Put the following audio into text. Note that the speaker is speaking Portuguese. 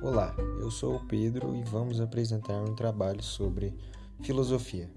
Olá, eu sou o Pedro e vamos apresentar um trabalho sobre filosofia.